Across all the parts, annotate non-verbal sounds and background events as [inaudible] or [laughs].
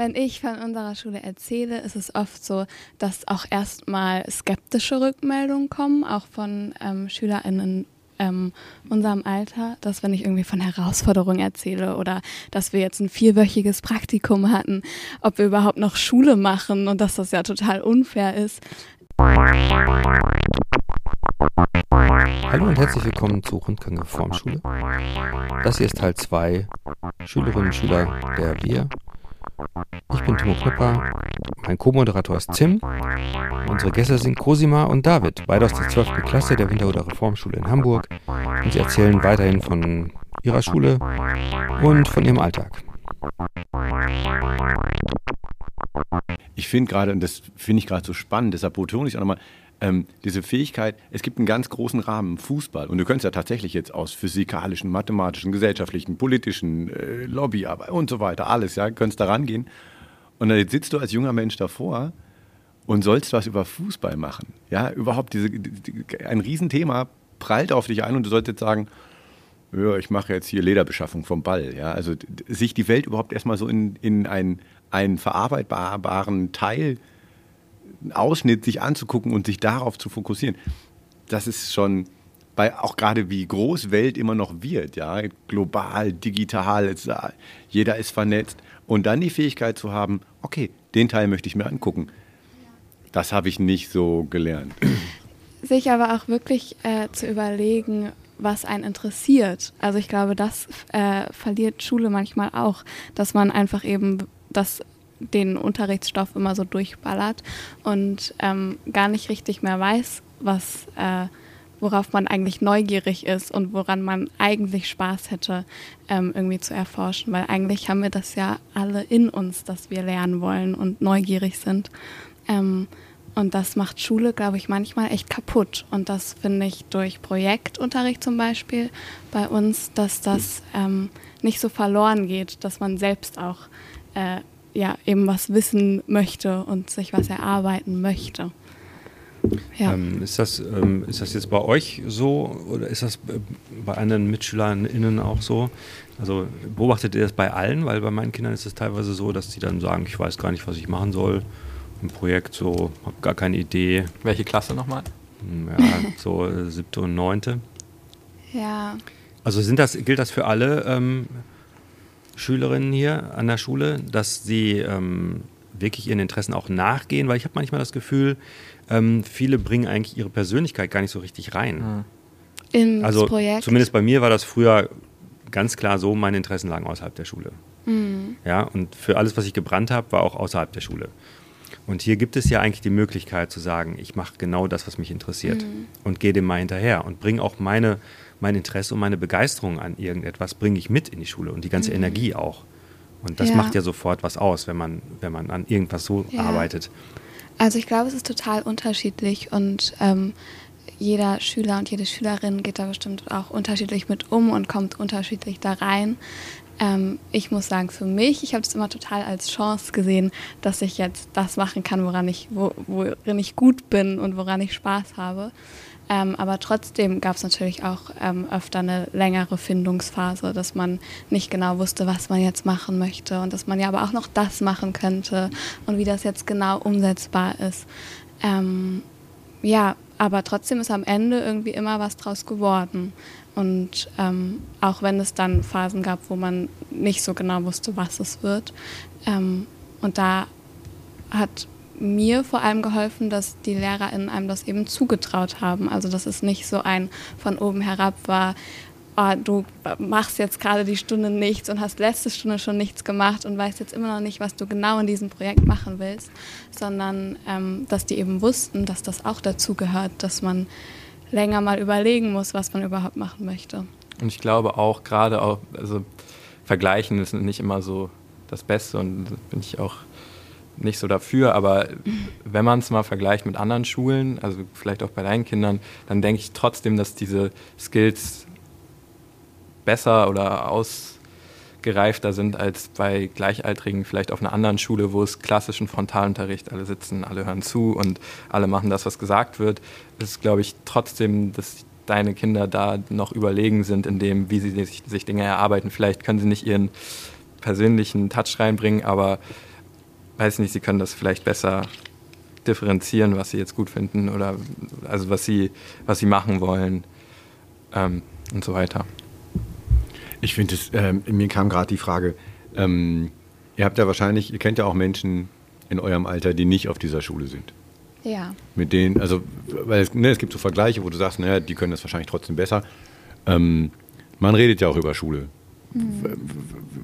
wenn ich von unserer Schule erzähle, ist es oft so, dass auch erstmal skeptische Rückmeldungen kommen, auch von ähm, SchülerInnen ähm, unserem Alter, dass wenn ich irgendwie von Herausforderungen erzähle oder dass wir jetzt ein vierwöchiges Praktikum hatten, ob wir überhaupt noch Schule machen und dass das ja total unfair ist. Hallo und herzlich willkommen zur Rundgang Reformschule. Das hier ist Teil 2 Schülerinnen und Schüler der Wir. Ich bin Timo Knüpper, mein Co-Moderator ist Tim. Unsere Gäste sind Cosima und David, beide aus der 12. Klasse der Winterhuder Reformschule in Hamburg. Und sie erzählen weiterhin von ihrer Schule und von ihrem Alltag. Ich finde gerade, und das finde ich gerade so spannend, deshalb betone ich auch nochmal, ähm, diese Fähigkeit, es gibt einen ganz großen Rahmen, Fußball. Und du könntest ja tatsächlich jetzt aus physikalischen, mathematischen, gesellschaftlichen, politischen, äh, Lobbyarbeit und so weiter, alles, ja, könntest da rangehen. Und dann sitzt du als junger Mensch davor und sollst was über Fußball machen. Ja, überhaupt diese, die, ein Riesenthema prallt auf dich ein und du sollst jetzt sagen, ja, ich mache jetzt hier Lederbeschaffung vom Ball. Ja, also sich die Welt überhaupt erstmal so in, in einen, einen verarbeitbaren Teil Ausschnitt sich anzugucken und sich darauf zu fokussieren, das ist schon bei auch gerade wie groß Welt immer noch wird, ja, global, digital, jeder ist vernetzt und dann die Fähigkeit zu haben, okay, den Teil möchte ich mir angucken. Das habe ich nicht so gelernt. Sich aber auch wirklich äh, zu überlegen, was einen interessiert. Also ich glaube, das äh, verliert Schule manchmal auch, dass man einfach eben das den Unterrichtsstoff immer so durchballert und ähm, gar nicht richtig mehr weiß, was, äh, worauf man eigentlich neugierig ist und woran man eigentlich Spaß hätte, ähm, irgendwie zu erforschen. Weil eigentlich haben wir das ja alle in uns, dass wir lernen wollen und neugierig sind. Ähm, und das macht Schule, glaube ich, manchmal echt kaputt. Und das finde ich durch Projektunterricht zum Beispiel bei uns, dass das ähm, nicht so verloren geht, dass man selbst auch äh, ja, eben was wissen möchte und sich was erarbeiten möchte. Ja. Ähm, ist, das, ähm, ist das jetzt bei euch so oder ist das bei anderen MitschülerInnen auch so? Also beobachtet ihr das bei allen? Weil bei meinen Kindern ist es teilweise so, dass sie dann sagen, ich weiß gar nicht, was ich machen soll. Ein Projekt, so, habe gar keine Idee. Welche Klasse nochmal? Hm, ja, [laughs] so äh, siebte und neunte. Ja. Also sind das, gilt das für alle ähm, Schülerinnen hier an der Schule, dass sie ähm, wirklich ihren Interessen auch nachgehen, weil ich habe manchmal das Gefühl, ähm, viele bringen eigentlich ihre Persönlichkeit gar nicht so richtig rein. Ins also Projekt. zumindest bei mir war das früher ganz klar so, meine Interessen lagen außerhalb der Schule. Mhm. Ja, und für alles, was ich gebrannt habe, war auch außerhalb der Schule. Und hier gibt es ja eigentlich die Möglichkeit zu sagen, ich mache genau das, was mich interessiert Mhm. und gehe dem mal hinterher und bringe auch meine, mein Interesse und meine Begeisterung an irgendetwas, bringe ich mit in die Schule und die ganze Energie auch. Und das Ja. macht ja sofort was aus, wenn man, wenn man an irgendwas so Ja. arbeitet. Also ich glaube, es ist total unterschiedlich und ähm, jeder Schüler und jede Schülerin geht da bestimmt auch unterschiedlich mit um und kommt unterschiedlich da rein. Ähm, ich muss sagen, für mich, ich habe es immer total als Chance gesehen, dass ich jetzt das machen kann, woran ich, wo, worin ich gut bin und woran ich Spaß habe. Ähm, aber trotzdem gab es natürlich auch ähm, öfter eine längere Findungsphase, dass man nicht genau wusste, was man jetzt machen möchte und dass man ja aber auch noch das machen könnte und wie das jetzt genau umsetzbar ist. Ähm, ja, aber trotzdem ist am Ende irgendwie immer was draus geworden. Und ähm, auch wenn es dann Phasen gab, wo man nicht so genau wusste, was es wird. Ähm, und da hat mir vor allem geholfen, dass die LehrerInnen einem das eben zugetraut haben. Also dass es nicht so ein von oben herab war, oh, du machst jetzt gerade die Stunde nichts und hast letzte Stunde schon nichts gemacht und weißt jetzt immer noch nicht, was du genau in diesem Projekt machen willst, sondern ähm, dass die eben wussten, dass das auch dazu gehört, dass man länger mal überlegen muss, was man überhaupt machen möchte. Und ich glaube auch gerade auch, also vergleichen ist nicht immer so das Beste und bin ich auch nicht so dafür, aber wenn man es mal vergleicht mit anderen Schulen, also vielleicht auch bei deinen Kindern, dann denke ich trotzdem, dass diese Skills besser oder ausgereifter sind als bei Gleichaltrigen vielleicht auf einer anderen Schule, wo es klassischen Frontalunterricht, alle sitzen, alle hören zu und alle machen das, was gesagt wird. Es ist, glaube ich, trotzdem, dass deine Kinder da noch überlegen sind in dem, wie sie sich, sich Dinge erarbeiten. Vielleicht können sie nicht ihren persönlichen Touch reinbringen, aber weiß nicht, sie können das vielleicht besser differenzieren, was sie jetzt gut finden oder also was sie, was sie machen wollen ähm, und so weiter. Ich finde es, ähm, mir kam gerade die Frage, ähm, ihr habt ja wahrscheinlich, ihr kennt ja auch Menschen in eurem Alter, die nicht auf dieser Schule sind. Ja. Mit denen, also, weil es, ne, es gibt so Vergleiche, wo du sagst, naja, die können das wahrscheinlich trotzdem besser. Ähm, man redet ja auch über Schule. Mhm.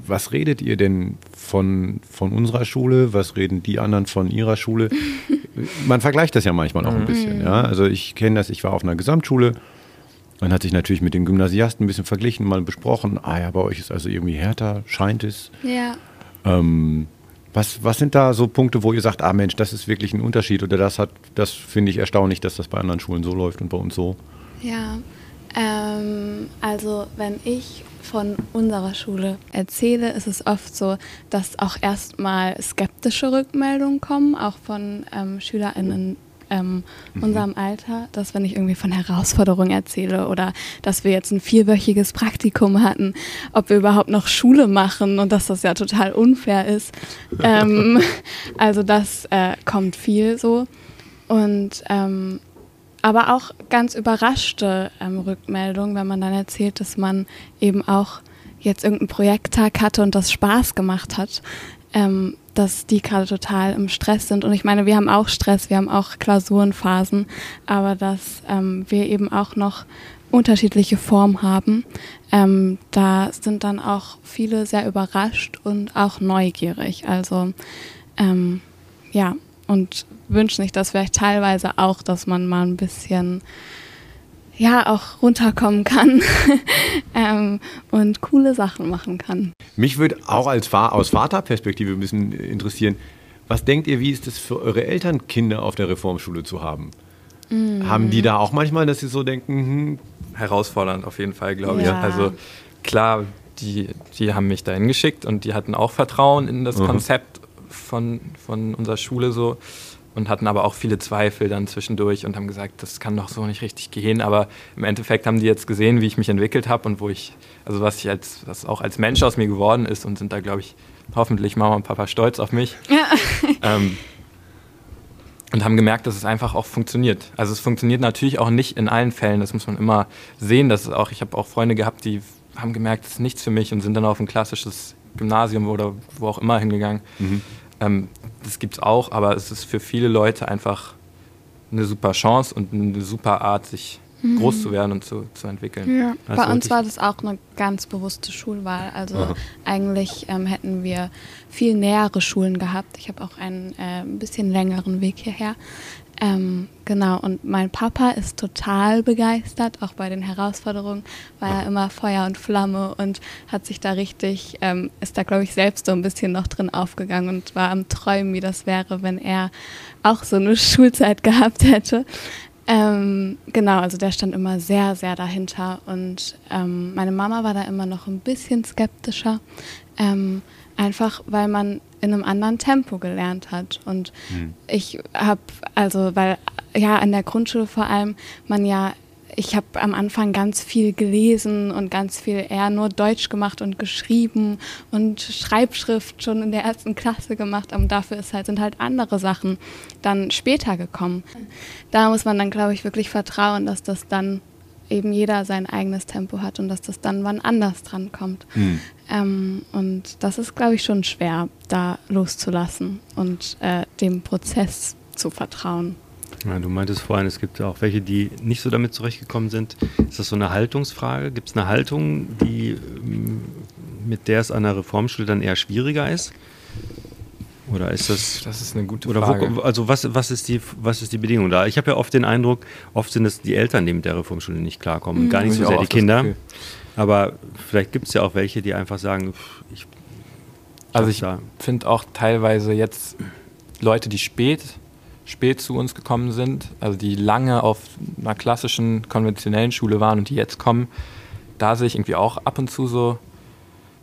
Was redet ihr denn von, von unserer Schule? Was reden die anderen von ihrer Schule? [laughs] man vergleicht das ja manchmal auch ein mhm. bisschen. Ja? Also ich kenne das, ich war auf einer Gesamtschule man hat sich natürlich mit den Gymnasiasten ein bisschen verglichen, mal besprochen. Ah ja, bei euch ist also irgendwie härter, scheint es. Ja. Ähm, was, was sind da so Punkte, wo ihr sagt, ah Mensch, das ist wirklich ein Unterschied oder das hat, das finde ich erstaunlich, dass das bei anderen Schulen so läuft und bei uns so? Ja, ähm, also wenn ich von unserer Schule erzähle, ist es oft so, dass auch erstmal skeptische Rückmeldungen kommen, auch von ähm, SchülerInnen ähm, mhm. unserem Alter, dass wenn ich irgendwie von Herausforderungen erzähle oder dass wir jetzt ein vierwöchiges Praktikum hatten, ob wir überhaupt noch Schule machen und dass das ja total unfair ist. [laughs] ähm, also das äh, kommt viel so. Und ähm, aber auch ganz überraschte ähm, Rückmeldungen, wenn man dann erzählt, dass man eben auch jetzt irgendeinen Projekttag hatte und das Spaß gemacht hat. Ähm, dass die gerade total im Stress sind. Und ich meine, wir haben auch Stress, wir haben auch Klausurenphasen, aber dass ähm, wir eben auch noch unterschiedliche Formen haben. Ähm, da sind dann auch viele sehr überrascht und auch neugierig. Also ähm, ja, und wünschen sich das vielleicht teilweise auch, dass man mal ein bisschen ja auch runterkommen kann [laughs] ähm, und coole Sachen machen kann. Mich würde auch als Fa aus Vaterperspektive ein bisschen interessieren, was denkt ihr, wie ist es für eure Eltern, Kinder auf der Reformschule zu haben? Mm. Haben die da auch manchmal, dass sie so denken, hm? herausfordernd auf jeden Fall, glaube ja. ich. Also klar, die, die haben mich dahin geschickt und die hatten auch Vertrauen in das mhm. Konzept von, von unserer Schule so und hatten aber auch viele Zweifel dann zwischendurch und haben gesagt, das kann doch so nicht richtig gehen. Aber im Endeffekt haben die jetzt gesehen, wie ich mich entwickelt habe und wo ich, also was ich als, was auch als Mensch aus mir geworden ist und sind da, glaube ich, hoffentlich Mama und Papa stolz auf mich. Ja. [laughs] Ähm, und haben gemerkt, dass es einfach auch funktioniert. Also es funktioniert natürlich auch nicht in allen Fällen, das muss man immer sehen. Dass es auch, ich habe auch Freunde gehabt, die haben gemerkt, das ist nichts für mich und sind dann auf ein klassisches Gymnasium oder wo auch immer hingegangen. Mhm. Ähm, das gibt es auch, aber es ist für viele Leute einfach eine super Chance und eine super Art, sich mhm. groß zu werden und zu, zu entwickeln. Ja. Bei uns war das auch eine ganz bewusste Schulwahl. Also Aha. eigentlich ähm, hätten wir viel nähere Schulen gehabt. Ich habe auch einen äh, ein bisschen längeren Weg hierher. Ähm, genau, und mein Papa ist total begeistert, auch bei den Herausforderungen war er immer Feuer und Flamme und hat sich da richtig, ähm, ist da glaube ich selbst so ein bisschen noch drin aufgegangen und war am Träumen, wie das wäre, wenn er auch so eine [laughs] Schulzeit gehabt hätte. Ähm, genau, also der stand immer sehr, sehr dahinter und ähm, meine Mama war da immer noch ein bisschen skeptischer. Ähm, Einfach weil man in einem anderen Tempo gelernt hat. Und mhm. ich habe, also, weil ja an der Grundschule vor allem man ja, ich habe am Anfang ganz viel gelesen und ganz viel eher nur Deutsch gemacht und geschrieben und Schreibschrift schon in der ersten Klasse gemacht. Aber dafür ist halt, sind halt andere Sachen dann später gekommen. Da muss man dann, glaube ich, wirklich vertrauen, dass das dann eben jeder sein eigenes Tempo hat und dass das dann wann anders dran kommt. Mhm. Ähm, und das ist, glaube ich, schon schwer, da loszulassen und äh, dem Prozess zu vertrauen. Ja, du meintest vorhin, es gibt auch welche, die nicht so damit zurechtgekommen sind. Ist das so eine Haltungsfrage? Gibt es eine Haltung, die, ähm, mit der es an der Reformschule dann eher schwieriger ist? Oder ist das. Das ist eine gute oder Frage. Wo, also, was, was, ist die, was ist die Bedingung da? Ich habe ja oft den Eindruck, oft sind es die Eltern, die mit der Reformschule nicht klarkommen. Mhm. Gar nicht so sehr die Kinder. Aber vielleicht gibt es ja auch welche, die einfach sagen, ich. Also, ich finde auch teilweise jetzt Leute, die spät, spät zu uns gekommen sind, also die lange auf einer klassischen, konventionellen Schule waren und die jetzt kommen, da sehe ich irgendwie auch ab und zu so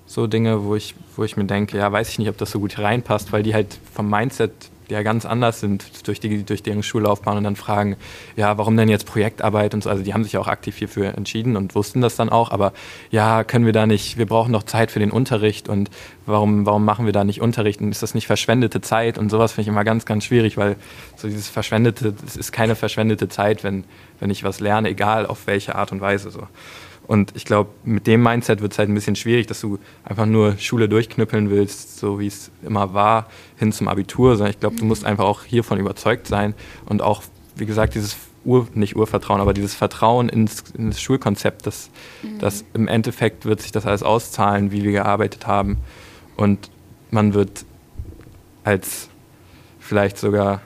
so Dinge, wo ich, wo ich mir denke, ja, weiß ich nicht, ob das so gut reinpasst, weil die halt vom Mindset ja ganz anders sind durch, die, durch deren Schullaufbahn und dann fragen, ja, warum denn jetzt Projektarbeit und so. Also die haben sich auch aktiv hierfür entschieden und wussten das dann auch, aber ja, können wir da nicht, wir brauchen doch Zeit für den Unterricht und warum, warum machen wir da nicht Unterricht und ist das nicht verschwendete Zeit und sowas finde ich immer ganz, ganz schwierig, weil so dieses verschwendete, es ist keine verschwendete Zeit, wenn, wenn ich was lerne, egal auf welche Art und Weise so. Und ich glaube, mit dem Mindset wird es halt ein bisschen schwierig, dass du einfach nur Schule durchknüppeln willst, so wie es immer war, hin zum Abitur, sondern ich glaube, du musst einfach auch hiervon überzeugt sein und auch, wie gesagt, dieses Ur, nicht Urvertrauen, aber dieses Vertrauen ins, ins Schulkonzept, dass, mhm. dass im Endeffekt wird sich das alles auszahlen, wie wir gearbeitet haben. Und man wird als vielleicht sogar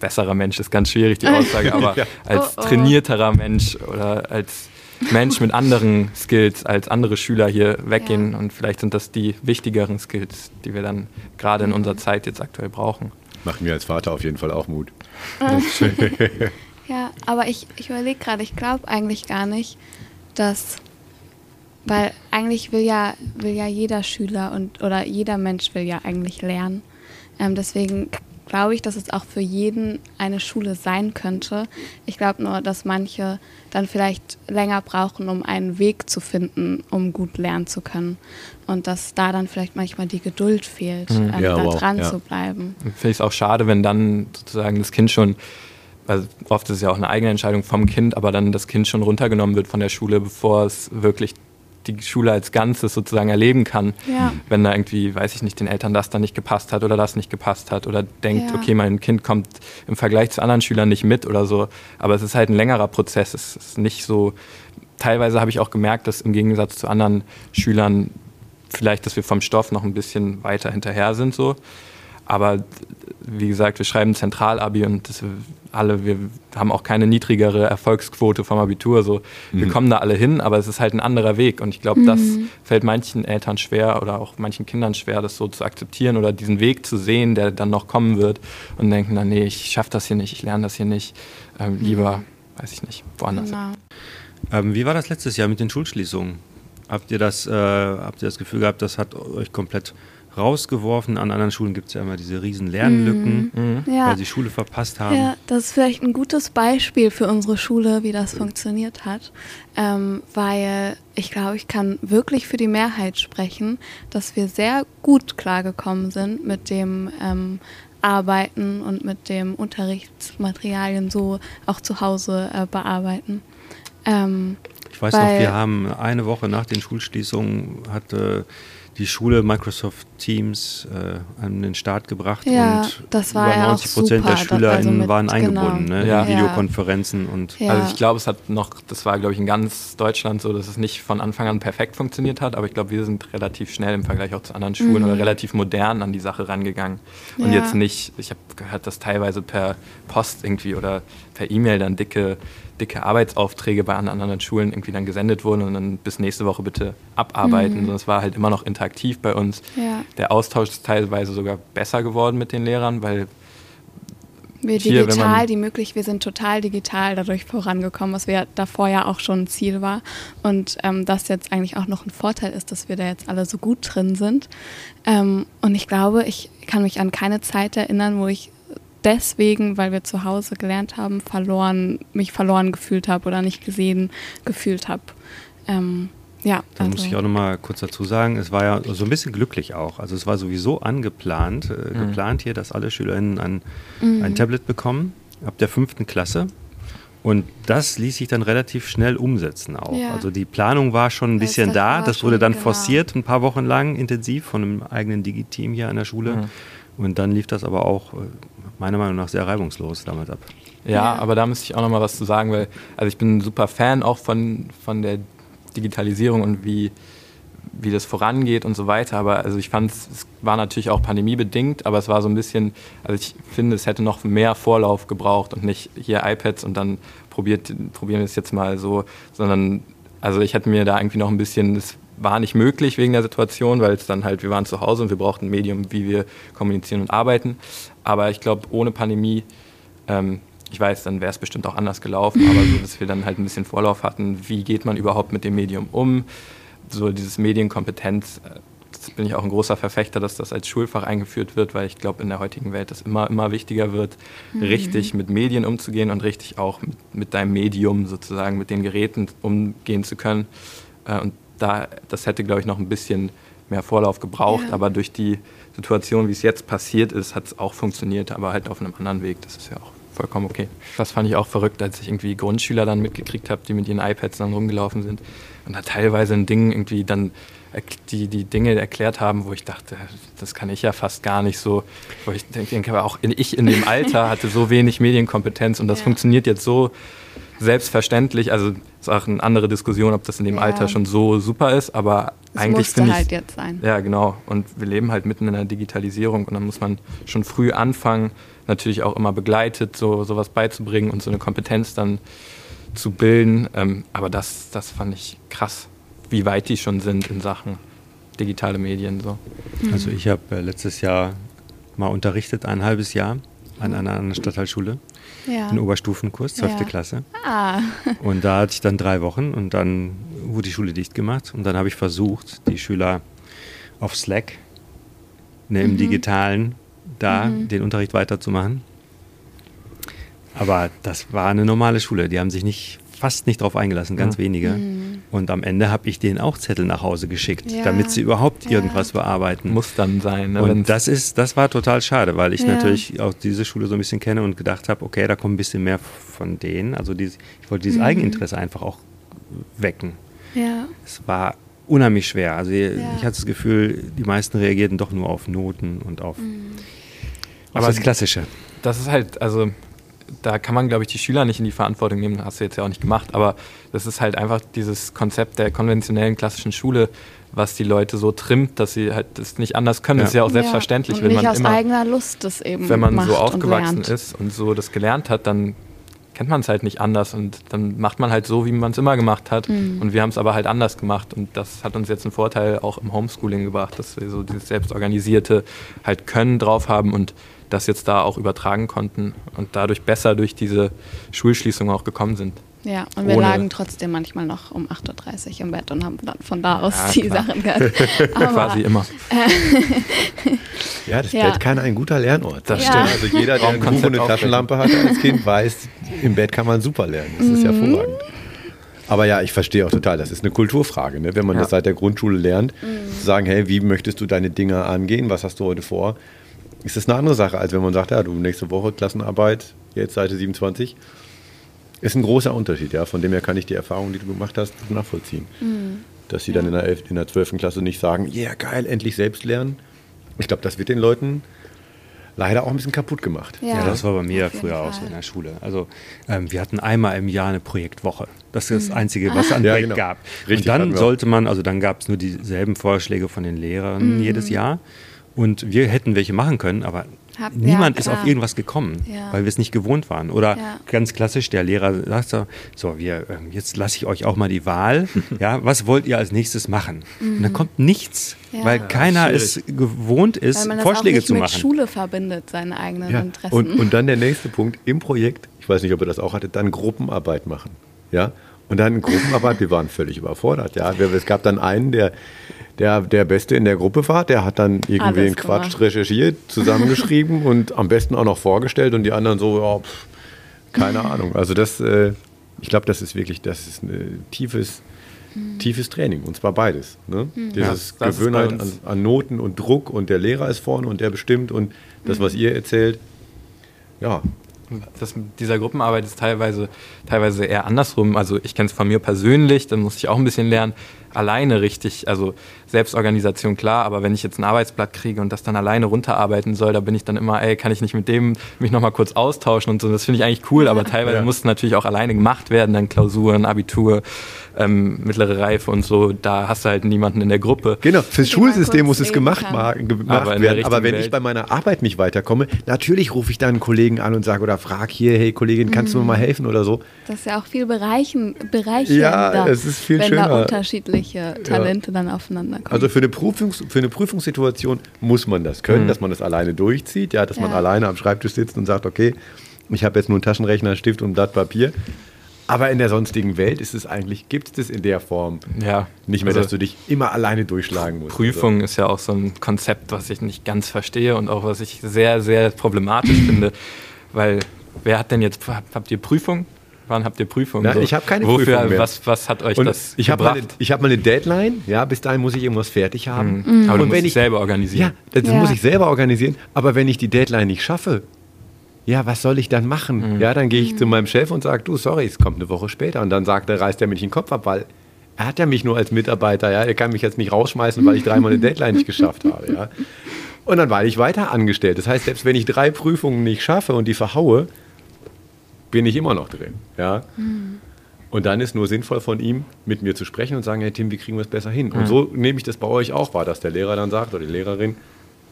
besserer Mensch, ist ganz schwierig die [laughs] Aussage, aber ja. als oh, oh. trainierterer Mensch oder als Mensch mit anderen Skills als andere Schüler hier weggehen. Ja. Und vielleicht sind das die wichtigeren Skills, die wir dann gerade in mhm. unserer Zeit jetzt aktuell brauchen. Macht mir als Vater auf jeden Fall auch Mut. [laughs] ja, aber ich, ich überlege gerade, ich glaube eigentlich gar nicht, dass, weil eigentlich will ja, will ja jeder Schüler und oder jeder Mensch will ja eigentlich lernen. Ähm, deswegen glaube ich, dass es auch für jeden eine Schule sein könnte. Ich glaube nur, dass manche dann vielleicht länger brauchen, um einen Weg zu finden, um gut lernen zu können. Und dass da dann vielleicht manchmal die Geduld fehlt, mhm. ähm, ja, da wow, dran ja. zu bleiben. Finde ich es auch schade, wenn dann sozusagen das Kind schon also oft ist es ja auch eine eigene Entscheidung vom Kind, aber dann das Kind schon runtergenommen wird von der Schule, bevor es wirklich die Schule als Ganzes sozusagen erleben kann, ja. wenn da irgendwie, weiß ich nicht, den Eltern das dann nicht gepasst hat oder das nicht gepasst hat oder denkt, ja. okay, mein Kind kommt im Vergleich zu anderen Schülern nicht mit oder so. Aber es ist halt ein längerer Prozess. Es ist nicht so. Teilweise habe ich auch gemerkt, dass im Gegensatz zu anderen Schülern vielleicht, dass wir vom Stoff noch ein bisschen weiter hinterher sind so. Aber wie gesagt, wir schreiben Zentralabi und das, alle, wir haben auch keine niedrigere Erfolgsquote vom Abitur. So. Wir mhm. kommen da alle hin, aber es ist halt ein anderer Weg. Und ich glaube, mhm. das fällt manchen Eltern schwer oder auch manchen Kindern schwer, das so zu akzeptieren oder diesen Weg zu sehen, der dann noch kommen wird und denken dann, nee, ich schaffe das hier nicht, ich lerne das hier nicht. Ähm, mhm. Lieber, weiß ich nicht, woanders. Genau. Ähm, wie war das letztes Jahr mit den Schulschließungen? Habt ihr das, äh, habt ihr das Gefühl gehabt, das hat euch komplett rausgeworfen. An anderen Schulen gibt es ja immer diese riesen Lernlücken, mhm. ja. weil sie Schule verpasst haben. Ja, das ist vielleicht ein gutes Beispiel für unsere Schule, wie das funktioniert hat, ähm, weil ich glaube, ich kann wirklich für die Mehrheit sprechen, dass wir sehr gut klargekommen sind mit dem ähm, Arbeiten und mit dem Unterrichtsmaterialien so auch zu Hause äh, bearbeiten. Ähm, ich weiß noch, wir haben eine Woche nach den Schulschließungen hatte die Schule Microsoft Teams äh, an den Start gebracht ja, und das war über 90 Prozent der SchülerInnen also waren eingebunden, genau. ne, ja. in Videokonferenzen und ja. also ich glaube, es hat noch, das war glaube ich in ganz Deutschland so, dass es nicht von Anfang an perfekt funktioniert hat, aber ich glaube, wir sind relativ schnell im Vergleich auch zu anderen Schulen mhm. oder relativ modern an die Sache rangegangen und jetzt nicht, ich habe gehört, dass teilweise per Post irgendwie oder per E-Mail dann dicke dicke Arbeitsaufträge bei anderen Schulen irgendwie dann gesendet wurden und dann bis nächste Woche bitte abarbeiten. Mhm. Es war halt immer noch interaktiv bei uns. Ja. Der Austausch ist teilweise sogar besser geworden mit den Lehrern, weil wir hier, digital, die möglich, wir sind total digital dadurch vorangekommen, was wir davor ja auch schon ein Ziel war. Und ähm, das jetzt eigentlich auch noch ein Vorteil ist, dass wir da jetzt alle so gut drin sind. Ähm, und ich glaube, ich kann mich an keine Zeit erinnern, wo ich deswegen, weil wir zu Hause gelernt haben, verloren, mich verloren gefühlt habe oder nicht gesehen gefühlt habe. Ähm, ja, da also. muss ich auch nochmal kurz dazu sagen, es war ja so ein bisschen glücklich auch. Also es war sowieso angeplant, äh, mhm. geplant hier, dass alle SchülerInnen ein, mhm. ein Tablet bekommen ab der fünften Klasse. Und das ließ sich dann relativ schnell umsetzen auch. Ja. Also die Planung war schon ein bisschen das da. Das wurde dann genau. forciert, ein paar Wochen lang intensiv von einem eigenen Digi-Team hier an der Schule. Mhm. Und dann lief das aber auch äh, meiner Meinung nach sehr reibungslos damals ab. Ja, ja. aber da müsste ich auch noch mal was zu sagen, weil also ich bin ein super Fan auch von, von der Digitalisierung und wie, wie das vorangeht und so weiter. Aber also ich fand es war natürlich auch pandemiebedingt, aber es war so ein bisschen, also ich finde, es hätte noch mehr Vorlauf gebraucht und nicht hier iPads und dann probiert, probieren wir es jetzt mal so, sondern also ich hätte mir da irgendwie noch ein bisschen, es war nicht möglich wegen der Situation, weil es dann halt, wir waren zu Hause und wir brauchten ein Medium, wie wir kommunizieren und arbeiten. Aber ich glaube, ohne Pandemie, ähm, ich weiß, dann wäre es bestimmt auch anders gelaufen, aber so, dass wir dann halt ein bisschen Vorlauf hatten, wie geht man überhaupt mit dem Medium um, so dieses Medienkompetenz, äh, bin ich auch ein großer Verfechter, dass das als Schulfach eingeführt wird, weil ich glaube, in der heutigen Welt es immer, immer wichtiger wird, mhm. richtig mit Medien umzugehen und richtig auch mit, mit, deinem Medium sozusagen, mit den Geräten umgehen zu können. Äh, und da, das hätte, glaube ich, noch ein bisschen mehr Vorlauf gebraucht, ja. aber durch die Situation, wie es jetzt passiert ist, hat es auch funktioniert, aber halt auf einem anderen Weg. Das ist ja auch vollkommen okay. Das fand ich auch verrückt, als ich irgendwie Grundschüler dann mitgekriegt habe, die mit ihren iPads dann rumgelaufen sind und da teilweise ein Ding irgendwie dann die, die Dinge erklärt haben, wo ich dachte, das kann ich ja fast gar nicht so. Wo ich denke, aber auch ich in dem Alter hatte so wenig Medienkompetenz und das ja. funktioniert jetzt so selbstverständlich. Also ist auch eine andere Diskussion, ob das in dem ja. Alter schon so super ist, aber das eigentlich finde ich. halt jetzt sein. Ja, genau. Und wir leben halt mitten in der Digitalisierung und dann muss man schon früh anfangen, natürlich auch immer begleitet, so sowas beizubringen und so eine Kompetenz dann zu bilden. Ähm, aber das, das fand ich krass wie weit die schon sind in Sachen digitale Medien. So. Mhm. Also ich habe äh, letztes Jahr mal unterrichtet, ein halbes Jahr an einer anderen Stadtteilschule. Ja. Einen Oberstufenkurs, 12. Ja. Klasse. Ah. [laughs] Und da hatte ich dann drei Wochen und dann wurde die Schule dicht gemacht. Und dann habe ich versucht, die Schüler auf Slack, ne, im mhm. Digitalen, da mhm. den Unterricht weiterzumachen. Aber das war eine normale Schule. Die haben sich nicht fast nicht drauf eingelassen, ganz ja. wenige. Mhm. Und am Ende habe ich denen auch Zettel nach Hause geschickt, ja. damit sie überhaupt irgendwas bearbeiten. Muss dann sein. Ne, und das ist, das war total schade, weil ich natürlich auch diese Schule so ein bisschen kenne und gedacht habe, okay, da kommt ein bisschen mehr von denen. Also dieses, ich wollte dieses mhm. Eigeninteresse einfach auch wecken. Ja. Es war unheimlich schwer. Also ich hatte das Gefühl, die meisten reagierten doch nur auf Noten und auf, mhm. auf Aber das Klassische. Das ist halt, also da kann man, glaube ich, die Schüler nicht in die Verantwortung nehmen, hast du jetzt ja auch nicht gemacht, aber das ist halt einfach dieses Konzept der konventionellen klassischen Schule, was die Leute so trimmt, dass sie halt das nicht anders können. Ja. Das ist ja auch selbstverständlich. Ja, und wenn nicht man aus immer, eigener Lust das eben Wenn man so aufgewachsen und ist und so das gelernt hat, dann kennt man es halt nicht anders und dann macht man halt so, wie man es immer gemacht hat. Mhm. Und wir haben es aber halt anders gemacht und das hat uns jetzt einen Vorteil auch im Homeschooling gebracht, dass wir so dieses selbstorganisierte halt Können drauf haben und das jetzt da auch übertragen konnten und dadurch besser durch diese Schulschließung auch gekommen sind. Ja, und wir lagen trotzdem manchmal noch um 8.30 Uhr im Bett und haben dann von da aus ja, die klar. Sachen gehört. [laughs] Quasi immer. ja, das ja. Bett kann ein guter Lernort. Das ja. stimmt. Also jeder, der ein Buch und eine Taschenlampe hatte als Kind, weiß, im Bett kann man super lernen. Das ist mhm. hervorragend. Aber ja, ich verstehe auch total, das ist eine Kulturfrage, ne? wenn man ja. das seit der Grundschule lernt, mhm. zu sagen, hey, wie möchtest du deine Dinge angehen, was hast du heute vor? Ist das eine andere Sache, als wenn man sagt, ja, du nächste Woche Klassenarbeit, jetzt Seite 27. Ist ein großer Unterschied, ja. Von dem her kann ich die Erfahrung, die du gemacht hast, nachvollziehen. Mhm. Dass sie ja. dann in der, 11, in der 12. Klasse nicht sagen, ja yeah, geil, endlich selbst lernen. Ich glaube, das wird den Leuten leider auch ein bisschen kaputt gemacht. Ja, ja das war bei mir früher auch so in der Schule. Also ähm, wir hatten einmal im Jahr eine Projektwoche. Das ist das mhm. Einzige, was es an Projekt genau. gab. Richtig, und dann sollte man, also dann gab es nur dieselben Vorschläge von den Lehrern mhm. jedes Jahr. Und wir hätten welche machen können, aber Hab, niemand ja, ist auf irgendwas gekommen, ja. weil wir es nicht gewohnt waren. Oder ja. ganz klassisch, der Lehrer sagt so, so wir, ähm, jetzt lasse ich euch auch mal die Wahl. [laughs] ja, was wollt ihr als nächstes machen? Mhm. Und dann kommt nichts, weil keiner es gewohnt ist, weil man das Vorschläge auch nicht zu machen. Schule verbindet seine eigenen Interessen. Und, und dann der nächste Punkt im Projekt, ich weiß nicht, ob ihr das auch hattet, dann Gruppenarbeit machen. Ja, und dann Gruppenarbeit, wir waren völlig überfordert. Ja, es gab dann einen, der der der Beste in der Gruppe war, der hat dann irgendwie einen Quatsch gemacht. recherchiert, zusammengeschrieben [laughs] und am besten auch noch vorgestellt und die anderen so, ja, pff, keine Ahnung. Also das, äh, ich glaube, das ist wirklich, das ist ein tiefes, tiefes Training und zwar beides. Ne? Mhm. Dieses ja, Gewöhnheit an, an, Noten und Druck und der Lehrer ist vorne und der bestimmt und das, was ihr erzählt, ja, das, dieser Gruppenarbeit ist teilweise, teilweise eher andersrum. Also ich kenne es von mir persönlich, dann muss ich auch ein bisschen lernen, alleine richtig, also Selbstorganisation klar, aber wenn ich jetzt ein Arbeitsblatt kriege und das dann alleine runterarbeiten soll, da bin ich dann immer, ey, kann ich nicht mit dem mich nochmal kurz austauschen und so. Das finde ich eigentlich cool, aber [laughs] teilweise ja. muss es natürlich auch alleine gemacht werden, dann Klausuren, Abitur, ähm, mittlere Reife und so, da hast du halt niemanden in der Gruppe. Genau, fürs Schulsystem muss es gemacht, gemacht aber werden. Aber wenn Welt. ich bei meiner Arbeit nicht weiterkomme, natürlich rufe ich dann einen Kollegen an und sage oder frage hier, hey Kollegin, kannst mhm. du mir mal helfen oder so. Das ist ja auch viel bereichen, bereichernder, ja, es ist viel wenn schöner. da unterschiedliche Talente ja. dann aufeinander kommen. Also für eine, Prüfungs-, für eine Prüfungssituation muss man das können, mhm. dass man das alleine durchzieht, ja, dass ja. man alleine am Schreibtisch sitzt und sagt, okay, ich habe jetzt nur einen Taschenrechner, Stift und ein Blatt Papier. Aber in der sonstigen Welt ist es eigentlich, gibt es das in der Form Ja. nicht mehr, Also dass du dich immer alleine durchschlagen musst. Prüfung ist ja auch so ein Konzept, was ich nicht ganz verstehe und auch was ich sehr, sehr problematisch finde. Weil wer hat denn jetzt, habt ihr Prüfung? Wann habt ihr Prüfung? Nein, ich habe keine Wofür, Prüfung mehr. Was, was hat euch Und das ich habe gebracht? mal, ich hab mal eine Deadline, ja, bis dahin muss ich irgendwas fertig haben. Mhm. Aber du Und musst wenn ich selber organisieren. Ja, das Ja. muss ich selber organisieren. Aber wenn ich die Deadline nicht schaffe, ja, was soll ich dann machen? Mhm. Ja, dann gehe ich zu meinem Chef und sage, du, sorry, es kommt eine Woche später. Und dann sagt er, reißt er mir nicht den Kopf ab, weil er hat ja mich nur als Mitarbeiter, ja, er kann mich jetzt nicht rausschmeißen, weil ich dreimal eine [laughs] Deadline nicht geschafft habe, ja. Und dann war ich weiter angestellt. Das heißt, selbst wenn ich drei Prüfungen nicht schaffe und die verhaue, bin ich immer noch drin, ja. Und dann ist nur sinnvoll von ihm, mit mir zu sprechen und sagen, hey Tim, wie kriegen wir es besser hin? Und so nehme ich das bei euch auch wahr, dass der Lehrer dann sagt oder die Lehrerin,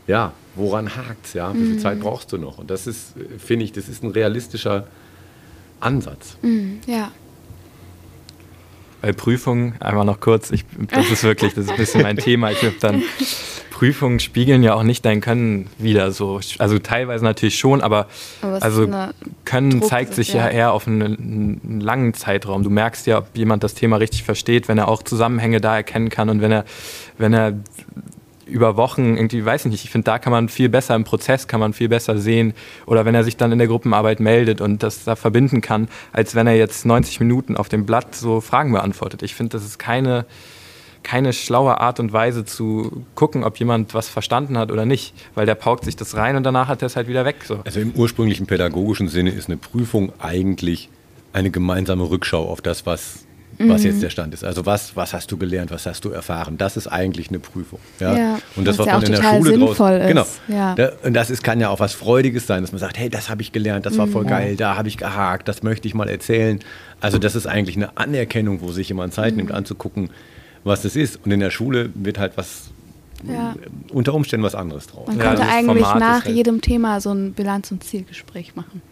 ja, woran hakt's, ja? Wie viel Zeit brauchst du noch? Und das ist, finde ich, das ist ein realistischer Ansatz. Mhm, ja. Bei Prüfungen, einmal noch kurz, ich, das ist wirklich, das ist ein bisschen mein Thema. Ich habe dann, [laughs] Prüfungen spiegeln ja auch nicht dein Können wieder so. Also teilweise natürlich schon, aber, Aber also Können Druck- zeigt sich ja ja. eher auf einen, einen langen Zeitraum. Du merkst ja, ob jemand das Thema richtig versteht, wenn er auch Zusammenhänge da erkennen kann und wenn er, wenn er über Wochen irgendwie, weiß ich nicht, ich finde, da kann man viel besser im Prozess, kann man viel besser sehen. Oder wenn er sich dann in der Gruppenarbeit meldet und das da verbinden kann, als wenn er jetzt 90 Minuten auf dem Blatt so Fragen beantwortet. Ich finde, das ist keine, keine schlaue Art und Weise zu gucken, ob jemand was verstanden hat oder nicht. Weil der paukt sich das rein und danach hat er es halt wieder weg. So. Also im ursprünglichen pädagogischen Sinne ist eine Prüfung eigentlich eine gemeinsame Rückschau auf das, was, was jetzt der Stand ist. Also was, was hast du gelernt, was hast du erfahren? Das ist eigentlich eine Prüfung. Ja? Ja, und das, was ja man auch in der Schule draus, sinnvoll ist. Genau. Ja. Da, und das ist, kann ja auch was Freudiges sein, dass man sagt, hey, das habe ich gelernt, das war voll geil, da habe ich gehakt, das möchte ich mal erzählen. Also das ist eigentlich eine Anerkennung, wo sich jemand Zeit nimmt, anzugucken, was das ist. Und in der Schule wird halt was Ja. unter Umständen was anderes draus. Man Ja, könnte eigentlich Format nach halt- jedem Thema so ein Bilanz- und Zielgespräch machen.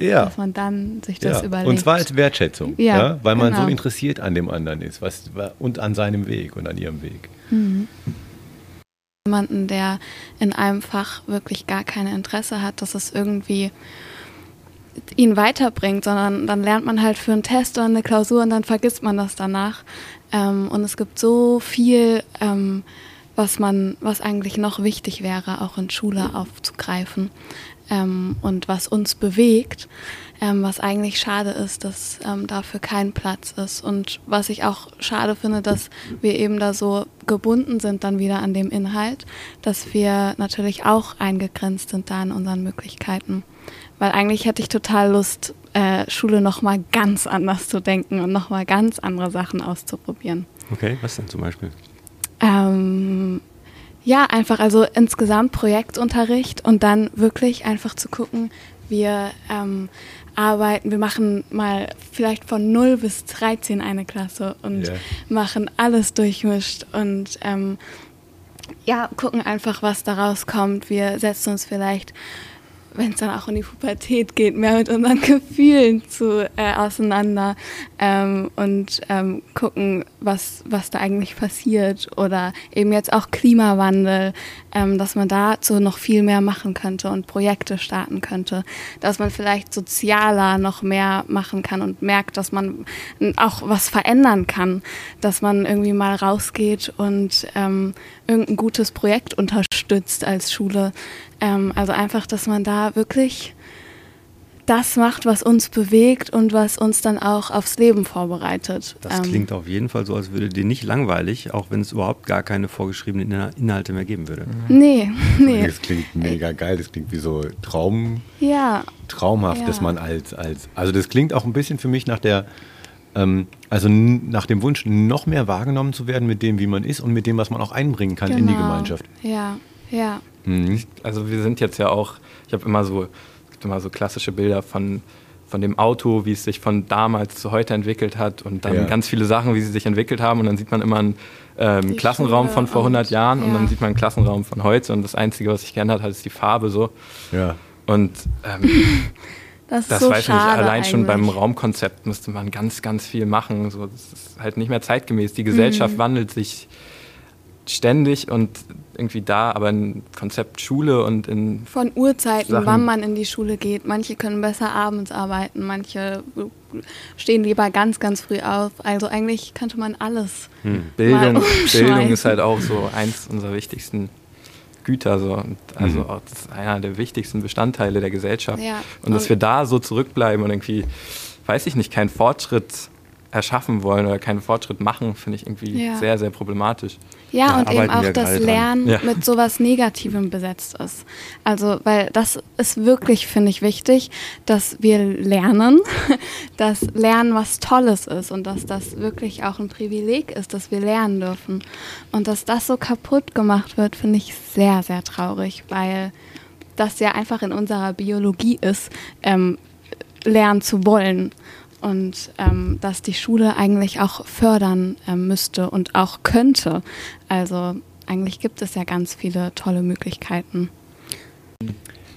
Ja. Dass man dann sich das Ja, überlegt. und zwar als Wertschätzung, Ja, ja, weil man genau. so interessiert an dem anderen ist was, und an seinem Weg und an ihrem Weg. jemanden, der in einem Fach wirklich gar kein Interesse hat, dass es irgendwie ihn weiterbringt, sondern dann lernt man halt für einen Test oder eine Klausur und dann vergisst man das danach. Ähm, und es gibt so viel, ähm, was man, was eigentlich noch wichtig wäre, auch in Schule aufzugreifen ähm, und was uns bewegt, ähm, was eigentlich schade ist, dass ähm, dafür kein Platz ist und was ich auch schade finde, dass wir eben da so gebunden sind dann wieder an dem Inhalt, dass wir natürlich auch eingegrenzt sind da in unseren Möglichkeiten. Weil eigentlich hätte ich total Lust, äh, Schule nochmal ganz anders zu denken und nochmal ganz andere Sachen auszuprobieren. Okay, was denn zum Beispiel? Ähm, ja, einfach also insgesamt Projektunterricht und dann wirklich einfach zu gucken, wir ähm, arbeiten, wir machen mal vielleicht von 0 bis 13 eine Klasse und Ja. machen alles durchmischt und ähm, ja, gucken einfach, was daraus kommt. Wir setzen uns vielleicht, wenn es dann auch in die Pubertät geht, mehr mit unseren Gefühlen zu, äh, auseinander ähm, und ähm, gucken, was, was da eigentlich passiert. Oder eben jetzt auch Klimawandel, ähm, dass man dazu noch viel mehr machen könnte und Projekte starten könnte. Dass man vielleicht sozialer noch mehr machen kann und merkt, dass man auch was verändern kann. Dass man irgendwie mal rausgeht und ähm, irgendein gutes Projekt unterstützt als Schule. Ähm, also einfach, dass man da wirklich das macht, was uns bewegt und was uns dann auch aufs Leben vorbereitet. Das Ähm, klingt auf jeden Fall so, als würde dir nicht langweilig, auch wenn es überhaupt gar keine vorgeschriebenen Inhal- Inhalte mehr geben würde. Nee, [laughs] nee. Das klingt mega geil, das klingt wie so Traum, Ja, traumhaft, Ja. dass man als, als, also das klingt auch ein bisschen für mich nach der, also n- nach dem Wunsch, noch mehr wahrgenommen zu werden mit dem, wie man ist und mit dem, was man auch einbringen kann in die genau. Gemeinschaft. Ja, ja. Mhm. Also wir sind jetzt ja auch, ich habe immer so, es gibt immer so klassische Bilder von, von dem Auto, wie es sich von damals zu heute entwickelt hat und dann Ja. ganz viele Sachen, wie sie sich entwickelt haben und dann sieht man immer einen ähm, Klassenraum Schule von vor 100 und- Jahren und ja. dann sieht man einen Klassenraum von heute und das Einzige, was sich geändert hat, ist die Farbe so Ja. und ähm, [laughs] Das ist das so weiß ich nicht, schade allein schon beim eigentlich. Raumkonzept müsste man ganz, ganz viel machen. So, das ist halt nicht mehr zeitgemäß. Die Gesellschaft Mhm. wandelt sich ständig und irgendwie da, aber ein Konzept Schule und in. Von Uhrzeiten, Sachen- wann man in die Schule geht. Manche können besser abends arbeiten, manche stehen lieber ganz, ganz früh auf. Also eigentlich könnte man alles. Bildung, Mal [laughs] Bildung umschmeißen. ist halt auch so eins unserer wichtigsten Güter. So. Und also Mhm. auch das ist einer der wichtigsten Bestandteile der Gesellschaft. Ja. Und dass Und- wir da so zurückbleiben und irgendwie, weiß ich nicht, keinen Fortschritt erschaffen wollen oder keinen Fortschritt machen, finde ich irgendwie Ja. sehr, sehr problematisch. Ja, Da und eben auch wir das gerade dran. Lernen Ja. mit sowas Negativem besetzt ist. Also, weil das ist wirklich, finde ich, wichtig, dass wir lernen, [laughs] dass Lernen was Tolles ist und dass das wirklich auch ein Privileg ist, dass wir lernen dürfen. Und dass das so kaputt gemacht wird, finde ich sehr, sehr traurig, weil das ja einfach in unserer Biologie ist, ähm, lernen zu wollen. Und ähm, dass die Schule eigentlich auch fördern ähm, müsste und auch könnte. Also eigentlich gibt es ja ganz viele tolle Möglichkeiten.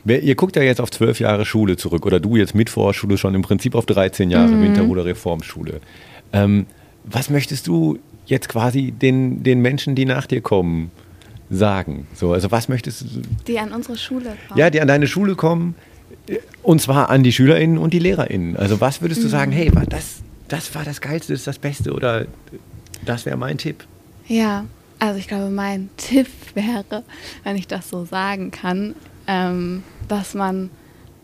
Ihr guckt ja jetzt auf zwölf Jahre Schule zurück oder du jetzt mit Vorschule schon im Prinzip auf 13 Jahre Mhm. Winterhuder Reformschule. Ähm, was möchtest du jetzt quasi den, den Menschen, die nach dir kommen, sagen? So, also was möchtest du, Die an unsere Schule kommen. ja, die an deine Schule kommen äh, und zwar an die SchülerInnen und die LehrerInnen. Also was würdest du Mhm. sagen, hey, war das, das war das Geilste, das ist das Beste oder das wäre mein Tipp? Ja, also ich glaube, mein [laughs] Tipp wäre, wenn ich das so sagen kann, ähm, dass man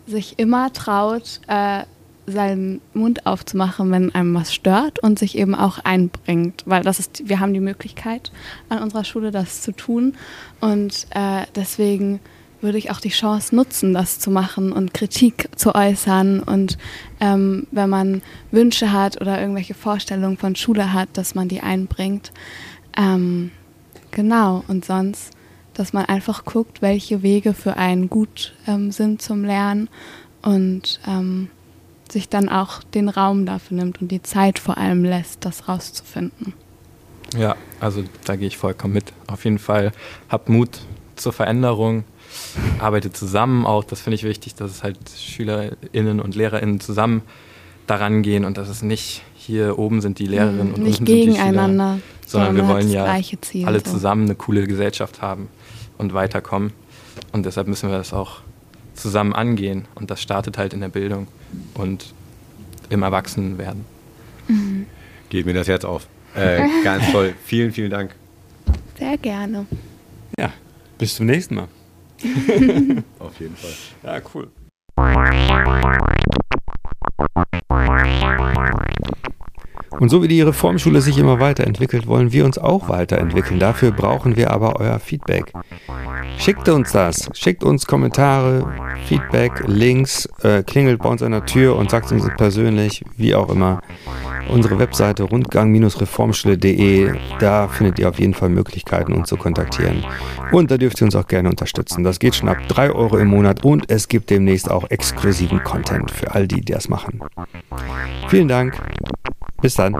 sich immer traut, äh, seinen Mund aufzumachen, wenn einem was stört und sich eben auch einbringt, weil das ist, wir haben die Möglichkeit an unserer Schule, das zu tun und äh, deswegen würde ich auch die Chance nutzen, das zu machen und Kritik zu äußern und ähm, wenn man Wünsche hat oder irgendwelche Vorstellungen von Schule hat, dass man die einbringt. Ähm, genau, und sonst, dass man einfach guckt, welche Wege für einen gut ähm, sind zum Lernen und ähm, sich dann auch den Raum dafür nimmt und die Zeit vor allem lässt, das rauszufinden. Ja, also da gehe ich vollkommen mit. Auf jeden Fall habt Mut zur Veränderung, arbeitet zusammen auch, das finde ich wichtig, dass es halt SchülerInnen und LehrerInnen zusammen daran gehen und dass es nicht hier oben sind die Lehrerinnen und Mhm. Nicht unten sind die gegeneinander, Schüler, sondern wir wollen ja Ziel, alle so. zusammen eine coole Gesellschaft haben und weiterkommen. Und deshalb müssen wir das auch zusammen angehen und das startet halt in der Bildung und im Erwachsenenwerden. Geht mir das Herz auf. Äh, [laughs] ganz toll. Vielen, vielen Dank. Sehr gerne. Ja, bis zum nächsten Mal. [laughs] Auf jeden Fall. Ja, cool. Und so wie die Reformschule sich immer weiterentwickelt, wollen wir uns auch weiterentwickeln. Dafür brauchen wir aber euer Feedback. Schickt uns das. Schickt uns Kommentare, Feedback, Links, äh, klingelt bei uns an der Tür und sagt uns persönlich, wie auch immer. Unsere Webseite rundgang-reformschule.de, da findet ihr auf jeden Fall Möglichkeiten, uns zu kontaktieren. Und da dürft ihr uns auch gerne unterstützen. Das geht schon ab 3 Euro im Monat und es gibt demnächst auch exklusiven Content für all die, die das machen. Vielen Dank. Bis dann.